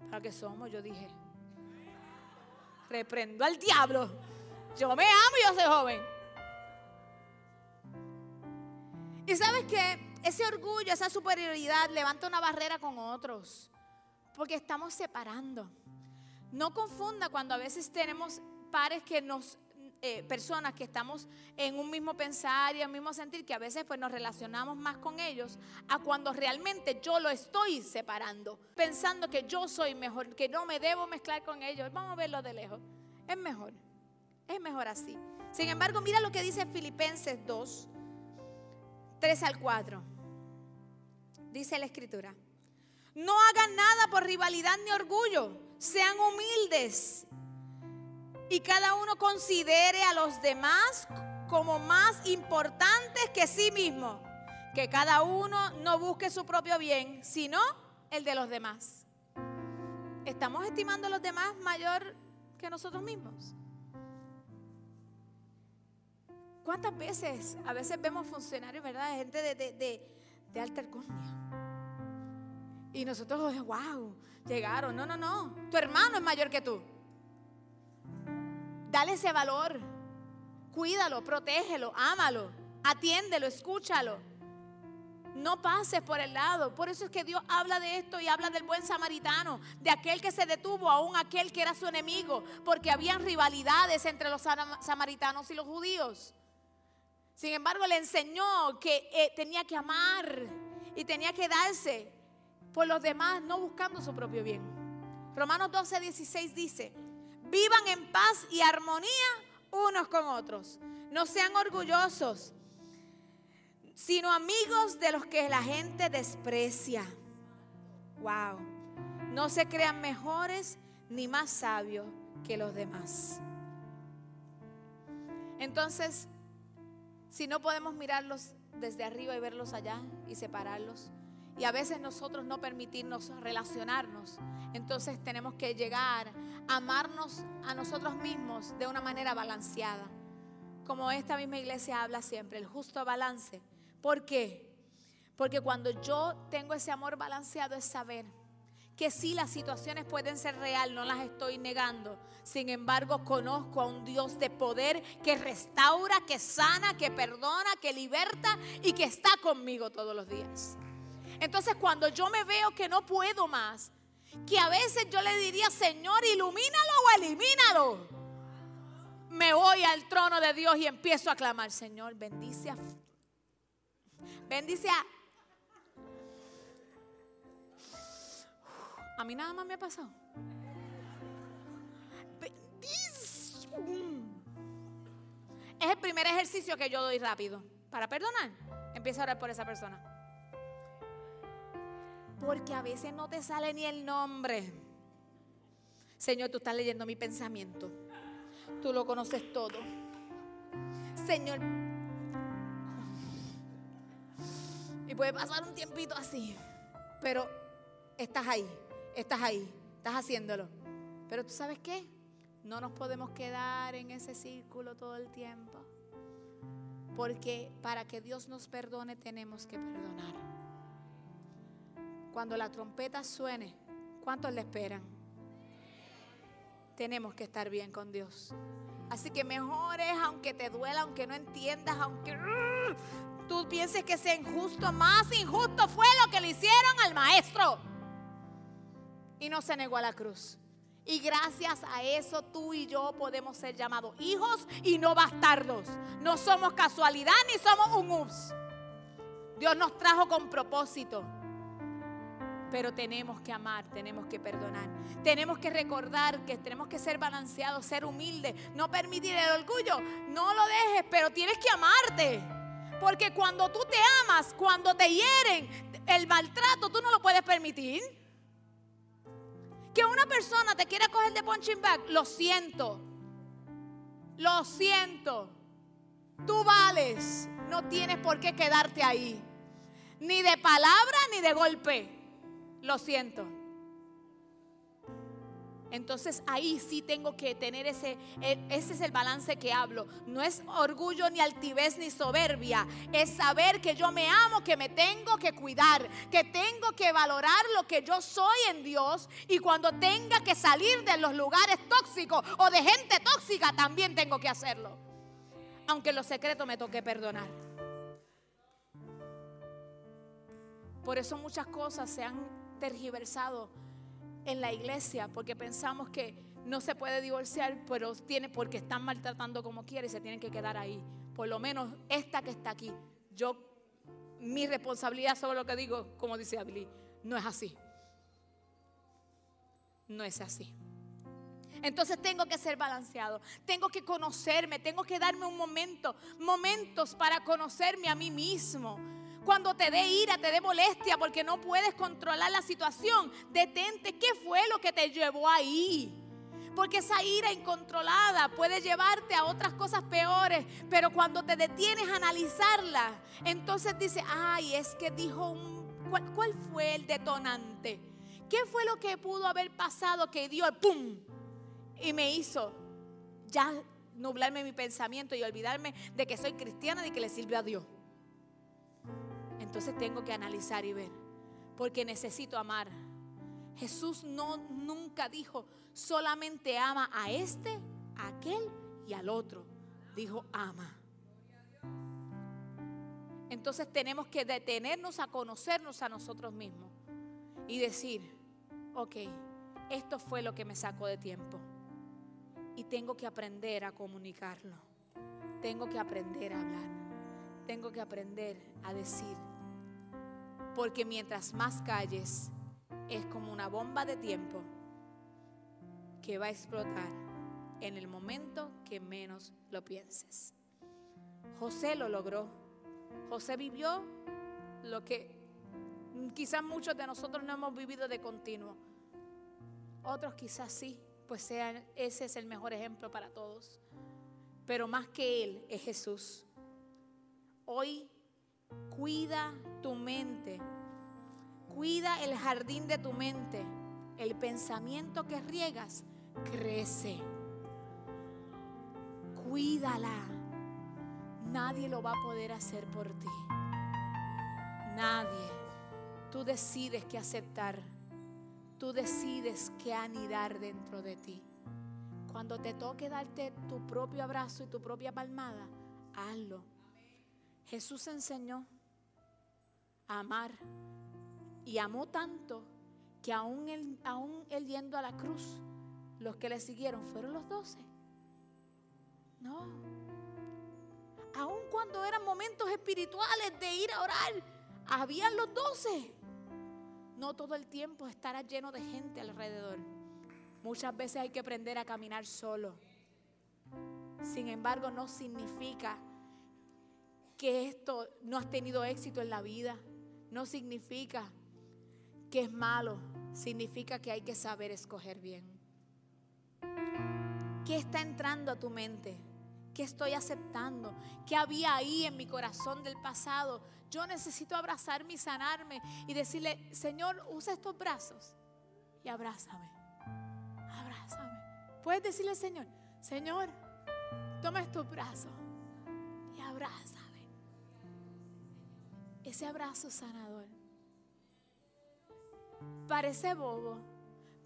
Para los que somos, yo dije. Reprendo al diablo. Yo me amo y yo soy joven. Y sabes que ese orgullo, esa superioridad levanta una barrera con otros. Porque estamos separando. No confunda cuando a veces tenemos pares que nos, eh, personas que estamos en un mismo pensar y en un mismo sentir, que a veces pues nos relacionamos más con ellos, a cuando realmente yo lo estoy separando, pensando que yo soy mejor, que no me debo mezclar con ellos. Vamos a verlo de lejos. Es mejor. Es mejor así. Sin embargo, mira lo que dice Filipenses 2, 3 al 4. Dice la escritura. No hagan nada por rivalidad ni orgullo. Sean humildes. Y cada uno considere a los demás como más importantes que sí mismo. Que cada uno no busque su propio bien, sino el de los demás. ¿Estamos estimando a los demás mayor que nosotros mismos? ¿Cuántas veces, a veces vemos funcionarios, ¿verdad? Gente de, de, de, alta alcurnia. Y nosotros, wow, llegaron. No, no, no. Tu hermano es mayor que tú. Dale ese valor. Cuídalo, protégelo, ámalo, atiéndelo, escúchalo. No pases por el lado. Por eso es que Dios habla de esto y habla del buen samaritano, de aquel que se detuvo, aún aquel que era su enemigo, porque habían rivalidades entre los samaritanos y los judíos. Sin embargo, le enseñó que eh, tenía que amar y tenía que darse por los demás, no buscando su propio bien. Romanos 12, 16 dice, vivan en paz y armonía unos con otros. No sean orgullosos, sino amigos de los que la gente desprecia. Wow. No se crean mejores ni más sabios que los demás. Entonces, si no podemos mirarlos desde arriba y verlos allá y separarlos y a veces nosotros no permitirnos relacionarnos. Entonces tenemos que llegar a amarnos a nosotros mismos de una manera balanceada. Como esta misma iglesia habla siempre, el justo balance. ¿Por qué? Porque cuando yo tengo ese amor balanceado es saber que sí las situaciones pueden ser real, no las estoy negando. Sin embargo, conozco a un Dios de poder que restaura, que sana, que perdona, que liberta y que está conmigo todos los días. Entonces cuando yo me veo que no puedo más, que a veces yo le diría, Señor, ilumínalo o elimínalo. Me voy al trono de Dios y empiezo a clamar, Señor, bendice a... Bendice a... A mí nada más me ha pasado. Bendice. Es el primer ejercicio que yo doy rápido. Para perdonar, empieza a orar por esa persona. Porque a veces no te sale ni el nombre. Señor, tú estás leyendo mi pensamiento. Tú lo conoces todo. Señor. Y puede pasar un tiempito así. Pero estás ahí. Estás ahí. Estás haciéndolo. Pero tú sabes qué? No nos podemos quedar en ese círculo todo el tiempo. Porque para que Dios nos perdone tenemos que perdonar cuando la trompeta suene, ¿cuántos le esperan? Tenemos que estar bien con Dios. Así que mejor es, aunque te duela, aunque no entiendas, aunque uh, tú pienses que sea injusto, más injusto fue lo que le hicieron al maestro. Y no se negó a la cruz. Y gracias a eso tú y yo podemos ser llamados hijos y no bastardos. No somos casualidad ni somos un ups. Dios nos trajo con propósito. Pero tenemos que amar, tenemos que perdonar. Tenemos que recordar que tenemos que ser balanceados, ser humildes, no permitir el orgullo. No lo dejes, pero tienes que amarte. Porque cuando tú te amas, cuando te hieren, el maltrato tú no lo puedes permitir. Que una persona te quiera coger de punching bag, lo siento. Lo siento. Tú vales, no tienes por qué quedarte ahí. Ni de palabra ni de golpe lo siento. Entonces ahí sí tengo que tener ese, e, ese es el balance que hablo. No es orgullo ni altivez ni soberbia. Es saber que yo me amo, que me tengo que cuidar, que tengo que valorar lo que yo soy en Dios. Y cuando tenga que salir de los lugares tóxicos o de gente tóxica, también tengo que hacerlo. Aunque en lo secreto me toque perdonar. Por eso muchas cosas se han tergiversado en la iglesia porque pensamos que no se puede divorciar, pero tiene porque están maltratando como quiere y se tienen que quedar ahí. Por lo menos esta que está aquí, yo mi responsabilidad sobre lo que digo, como dice Abili, no es así. No es así. Entonces tengo que ser balanceado, tengo que conocerme, tengo que darme un momento, momentos para conocerme a mí mismo cuando te dé ira, te dé molestia porque no puedes controlar la situación, detente. ¿Qué fue lo que te llevó ahí? Porque esa ira incontrolada puede llevarte a otras cosas peores. Pero cuando te detienes a analizarla, entonces dice, ay, es que dijo un... ¿Cuál, cuál fue el detonante? ¿Qué fue lo que pudo haber pasado que dio el pum? Y me hizo ya nublarme mi pensamiento y olvidarme de que soy cristiana y que le sirve a Dios. Entonces tengo que analizar y ver, porque necesito amar. Jesús no nunca dijo, solamente ama a este, a aquel y al otro. Dijo, ama. Entonces tenemos que detenernos a conocernos a nosotros mismos y decir, ok, esto fue lo que me sacó de tiempo. Y tengo que aprender a comunicarlo. Tengo que aprender a hablar. Tengo que aprender a decir, porque mientras más calles, es como una bomba de tiempo que va a explotar en el momento que menos lo pienses. José lo logró. José vivió lo que quizás muchos de nosotros no hemos vivido de continuo. Otros quizás sí, pues sean, ese es el mejor ejemplo para todos. Pero más que Él es Jesús. Hoy Cuida tu mente. Cuida el jardín de tu mente. El pensamiento que riegas crece. Cuídala. Nadie lo va a poder hacer por ti. Nadie. Tú decides qué aceptar. Tú decides qué anidar dentro de ti. Cuando te toque darte tu propio abrazo y tu propia palmada, hazlo. Jesús enseñó amar y amó tanto que aún él, aún él yendo a la cruz, los que le siguieron fueron los doce. No. Aún cuando eran momentos espirituales de ir a orar, habían los doce. No todo el tiempo estará lleno de gente alrededor. Muchas veces hay que aprender a caminar solo. Sin embargo, no significa que esto no has tenido éxito en la vida. No significa que es malo. Significa que hay que saber escoger bien. ¿Qué está entrando a tu mente? ¿Qué estoy aceptando? ¿Qué había ahí en mi corazón del pasado? Yo necesito abrazarme y sanarme y decirle, Señor, usa estos brazos y abrázame. Puedes decirle, Señor, Señor, toma estos brazos y abrázame. Ese abrazo sanador. Parece bobo,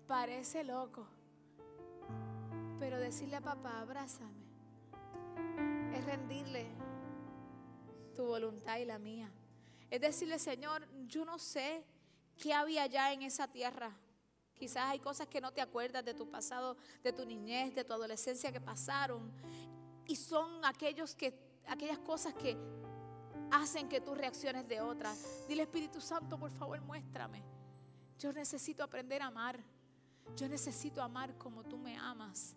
parece loco, pero decirle a papá, abrázame, es rendirle tu voluntad y la mía. Es decirle, Señor, yo no sé qué había allá en esa tierra Quizás hay cosas que no te acuerdas de tu pasado, de tu niñez, de tu adolescencia que pasaron. Y son aquellos que, aquellas cosas que hacen que tú reacciones de otras. Dile Espíritu Santo, por favor, muéstrame. Yo necesito aprender a amar. Yo necesito amar como tú me amas.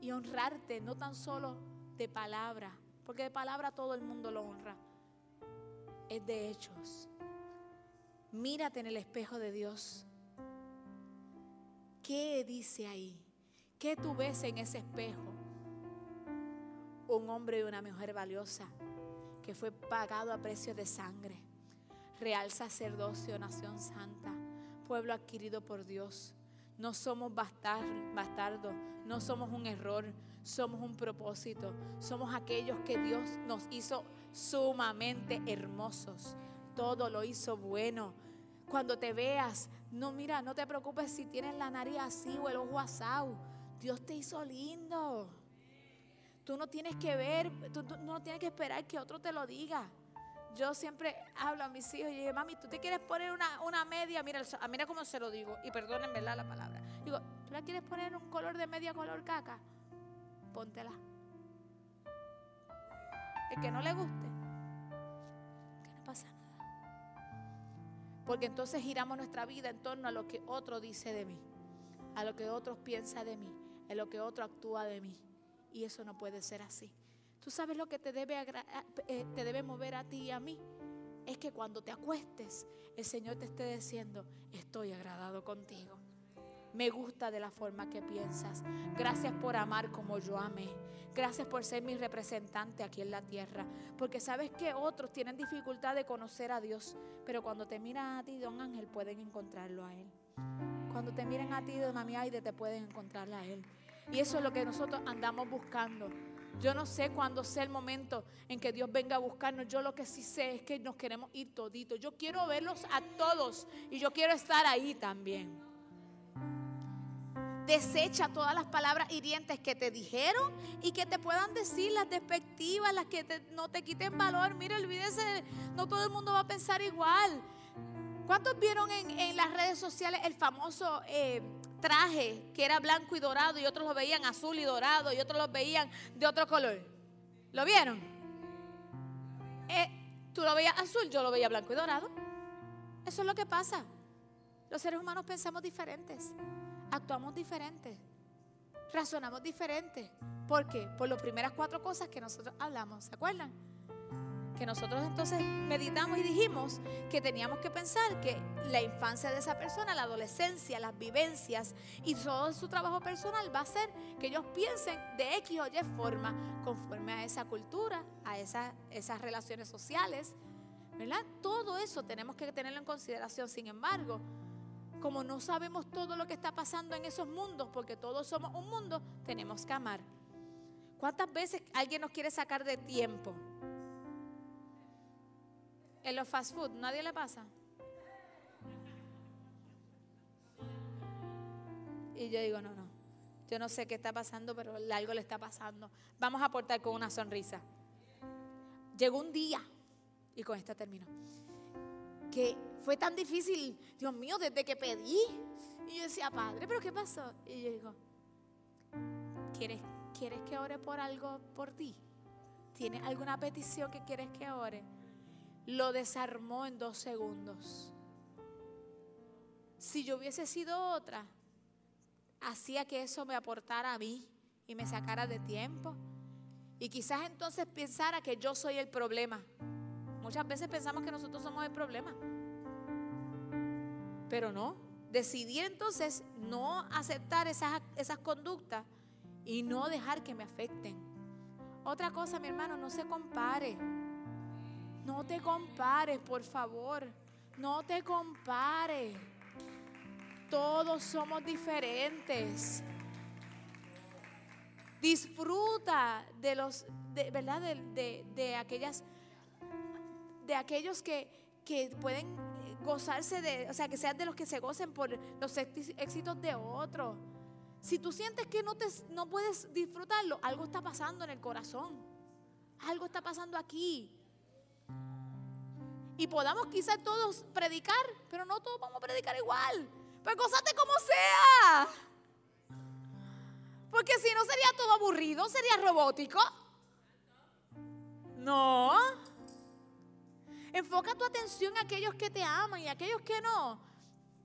Y honrarte, no tan solo de palabra, porque de palabra todo el mundo lo honra. Es de hechos. Mírate en el espejo de Dios. ¿Qué dice ahí? ¿Qué tú ves en ese espejo? Un hombre y una mujer valiosa que fue pagado a precio de sangre. Real sacerdocio, nación santa, pueblo adquirido por Dios. No somos bastardos, no somos un error, somos un propósito. Somos aquellos que Dios nos hizo sumamente hermosos. Todo lo hizo bueno. Cuando te veas, no, mira, no te preocupes si tienes la nariz así o el ojo asado. Dios te hizo lindo. Tú no tienes que ver, tú, no tienes que esperar que otro te lo diga. Yo siempre hablo a mis hijos y digo, mami, tú te quieres poner una, media, mira, mira cómo se lo digo, y perdonen verdad la palabra. Digo, ¿tú la quieres poner un color de media color caca? Póntela. El que no le guste, que no pasa nada. Porque entonces giramos nuestra vida en torno a lo que otro dice de mí, a lo que otro piensa de mí, a lo que otro actúa de mí. Y eso no puede ser así. Tú sabes lo que te debe, eh, te debe mover a ti y a mí. Es que cuando te acuestes, el Señor te esté diciendo, estoy agradado contigo. Me gusta de la forma que piensas. Gracias por amar como yo amé. Gracias por ser mi representante aquí en la tierra. Porque sabes que otros tienen dificultad de conocer a Dios. Pero cuando te miran a ti, don Ángel, pueden encontrarlo a Él. Cuando te miran a ti, don Mami Aide, te pueden encontrarlo a Él. Y eso es lo que nosotros andamos buscando. Yo no sé cuándo sea el momento en que Dios venga a buscarnos. Yo lo que sí sé es que nos queremos ir toditos. Yo quiero verlos a todos y yo quiero estar ahí también. Desecha todas las palabras hirientes que te dijeron y que te puedan decir las despectivas, las que no te quiten valor. Mira, olvídese, no todo el mundo va a pensar igual. ¿Cuántos vieron en, las redes sociales el famoso eh, traje que era blanco y dorado y otros lo veían azul y dorado y otros lo veían de otro color? ¿Lo vieron? Eh, tú lo veías azul, yo lo veía blanco y dorado. Eso es lo que pasa. Los seres humanos pensamos diferentes actuamos diferente, razonamos diferente. ¿Por qué? Por las primeras cuatro cosas que nosotros hablamos, ¿se acuerdan? Que nosotros entonces meditamos y dijimos que teníamos que pensar que la infancia de esa persona, la adolescencia, las vivencias y todo su trabajo personal va a ser que ellos piensen de X o Y forma conforme a esa cultura, a esas relaciones sociales. ¿Verdad? Todo eso tenemos que tenerlo en consideración. Sin embargo, como no sabemos todo lo que está pasando en esos mundos, porque todos somos un mundo, tenemos que amar. ¿Cuántas veces alguien nos quiere sacar de tiempo? En los fast food, ¿nadie le pasa? Y yo digo, no, no, yo no sé qué está pasando, pero algo le está pasando. Vamos a aportar con una sonrisa. Llegó un día, y con esta termino, que fue tan difícil, Dios mío, desde que pedí. Y yo decía, Padre, ¿pero qué pasó? Y yo digo, ¿quieres, ¿quieres que ore por algo por ti? ¿Tienes alguna petición que quieres que ore? Lo desarmó en dos segundos. Si yo hubiese sido otra, hacía que eso me aportara a mí y me sacara de tiempo. Y quizás entonces pensara que yo soy el problema. Muchas veces pensamos que nosotros somos el problema. Pero no, decidí entonces no aceptar esas, esas conductas y no dejar que me afecten. Otra cosa, mi hermano, no se compare. No te compares, por favor. No te compares. Todos somos diferentes. Disfruta de los, de, ¿verdad? De, aquellas, de aquellos que, que pueden gozarse de, o sea, que sean de los que se gocen por los éxitos de otros. Si tú sientes que no, te, no puedes disfrutarlo, algo está pasando en el corazón. Algo está pasando aquí. Y podamos quizás todos predicar, pero no todos vamos a predicar igual. Pues gozate como sea. Porque si no sería todo aburrido, sería robótico. No. Enfoca tu atención a aquellos que te aman y a aquellos que no.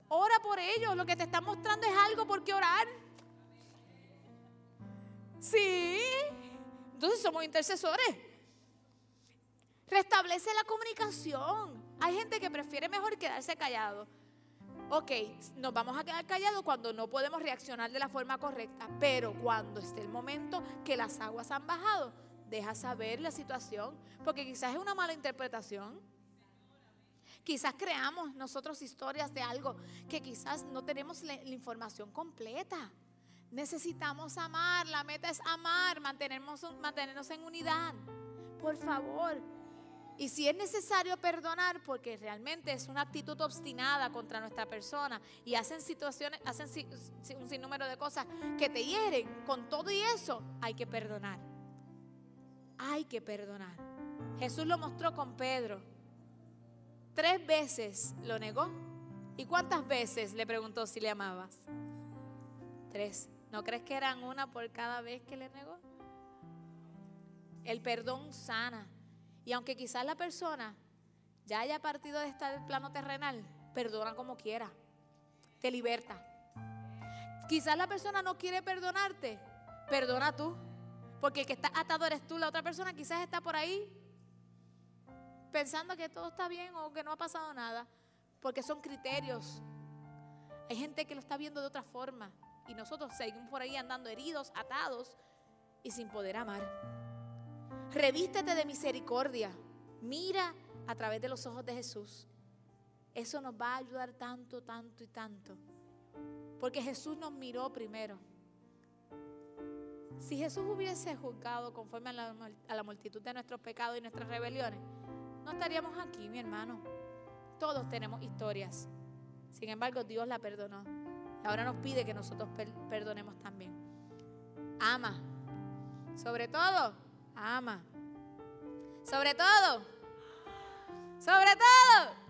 Ora por ellos. Lo que te está mostrando es algo por qué orar. Sí. Entonces somos intercesores. Restablece la comunicación. Hay gente que prefiere mejor quedarse callado ok, nos vamos a quedar callados cuando no podemos reaccionar de la forma correcta, pero cuando esté el momento que las aguas han bajado, deja saber la situación, porque quizás es una mala interpretación. Quizás creamos nosotros historias de algo que quizás no tenemos la, información completa. Necesitamos amar, la meta es amar, mantenernos, mantenernos en unidad. Por favor, y si es necesario perdonar, porque realmente es una actitud obstinada contra nuestra persona y hacen situaciones, hacen un sinnúmero de cosas que te hieren, con todo y eso hay que perdonar. Hay que perdonar. Jesús lo mostró con Pedro. Tres veces lo negó. ¿Y cuántas veces le preguntó si le amabas? Tres. ¿No crees que eran una por cada vez que le negó? El perdón sana. Y aunque quizás la persona ya haya partido de este plano terrenal, perdona como quiera. Te liberta. Quizás la persona no quiere perdonarte, perdona tú. Porque el que está atado eres tú, la otra persona quizás está por ahí pensando que todo está bien o que no ha pasado nada. Porque son criterios. Hay gente que lo está viendo de otra forma. Y nosotros seguimos por ahí andando heridos, atados y sin poder amar. Revístete de misericordia. Mira a través de los ojos de Jesús. Eso nos va a ayudar tanto, tanto y tanto. Porque Jesús nos miró primero. Si Jesús hubiese juzgado conforme a la, multitud de nuestros pecados y nuestras rebeliones, no estaríamos aquí, mi hermano. Todos tenemos historias. Sin embargo, Dios la perdonó. Ahora nos pide que nosotros perdonemos también. Ama. Sobre todo, ama. Sobre todo. Sobre todo.